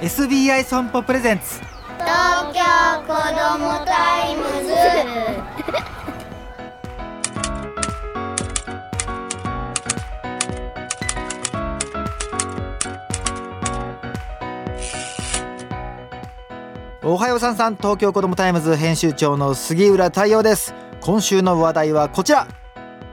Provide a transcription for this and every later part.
SBI 損保 presents。東京子どもタイムズ。おはようさんさん東京子どもタイムズ編集長の杉浦太陽です。今週の話題はこちら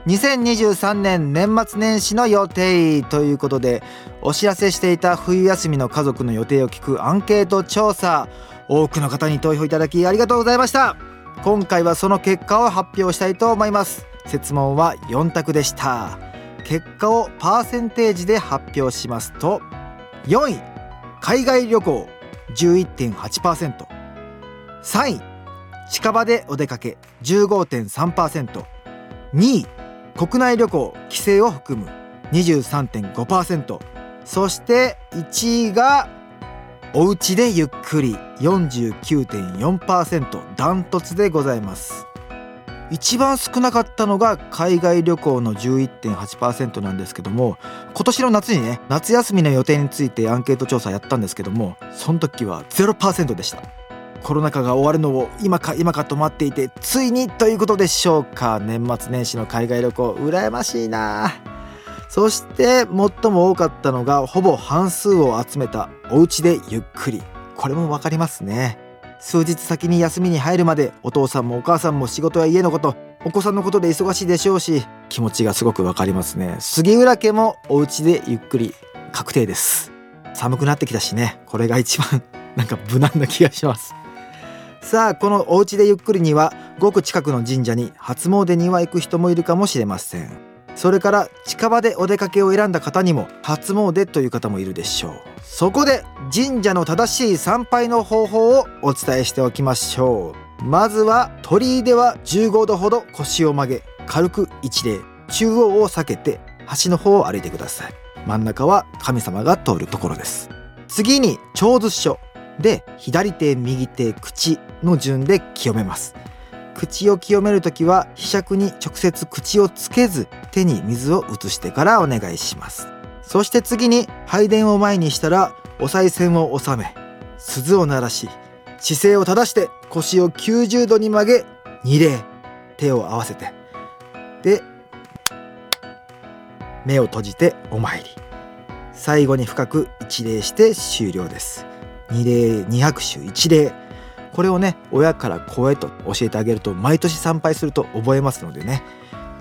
2023年年末年始の予定ということでお知らせしていた冬休みの家族の予定を聞くアンケート調査多くの方に投票いただきありがとうございました今回はその結果を発表したいと思います設問は4択でした結果をパーセンテージで発表しますと4位海外旅行11.8%。3位近場でお出かけ15.3%。2位国内旅行帰省を含む23.5%。そして1位がお家でゆっくり49.4%ダント。ツでございます。一番少なかったのが海外旅行の11.8%なんですけども今年の夏にね夏休みの予定についてアンケート調査やったんですけどもその時は0%でした。コロナ禍が終わるのを今か今かと待っていてついにということでしょうか。年末年始の海外旅行羨ましいな。そして最も多かったのがほぼ半数を集めたお家でゆっくり。これも分かりますね。数日先に休みに入るまでお父さんもお母さんも仕事や家のことお子さんのことで忙しいでしょうし気持ちがすごくわかりますね。杉浦家もお家でゆっくり。確定です。寒くなってきたしね。これが一番なんか無難な気がします。さあこのお家でゆっくりにはごく近くの神社に初詣には行く人もいるかもしれません。それから近場でお出かけを選んだ方にも初詣という方もいるでしょう。そこで神社の正しい参拝の方法をお伝えしておきましょう。まずは鳥居では15度ほど腰を曲げ軽く一礼中央を避けて端の方を歩いてください。真ん中は神様が通るところです。次に長寿書で左手右手口の順で清めます。口を清める時は柄杓に直接口をつけず手に水を移してからお願いします。そして次に拝殿を前にしたらお賽銭を収め鈴を鳴らし姿勢を正して腰を90度に曲げ二礼手を合わせてで目を閉じてお参り。最後に深く一礼して終了です。二礼二拍手一礼。これをね親から子へと教えてあげると毎年参拝すると覚えますのでね。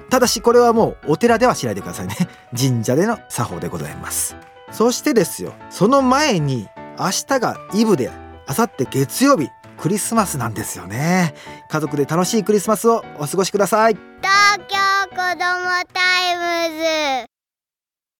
ただしこれはもうお寺ではしないでくださいね。神社での作法でございます。そしてですよその前に明日がイブであさって月曜日クリスマスなんですよね。家族で楽しいクリスマスをお過ごしください。東京子どもタイムズ。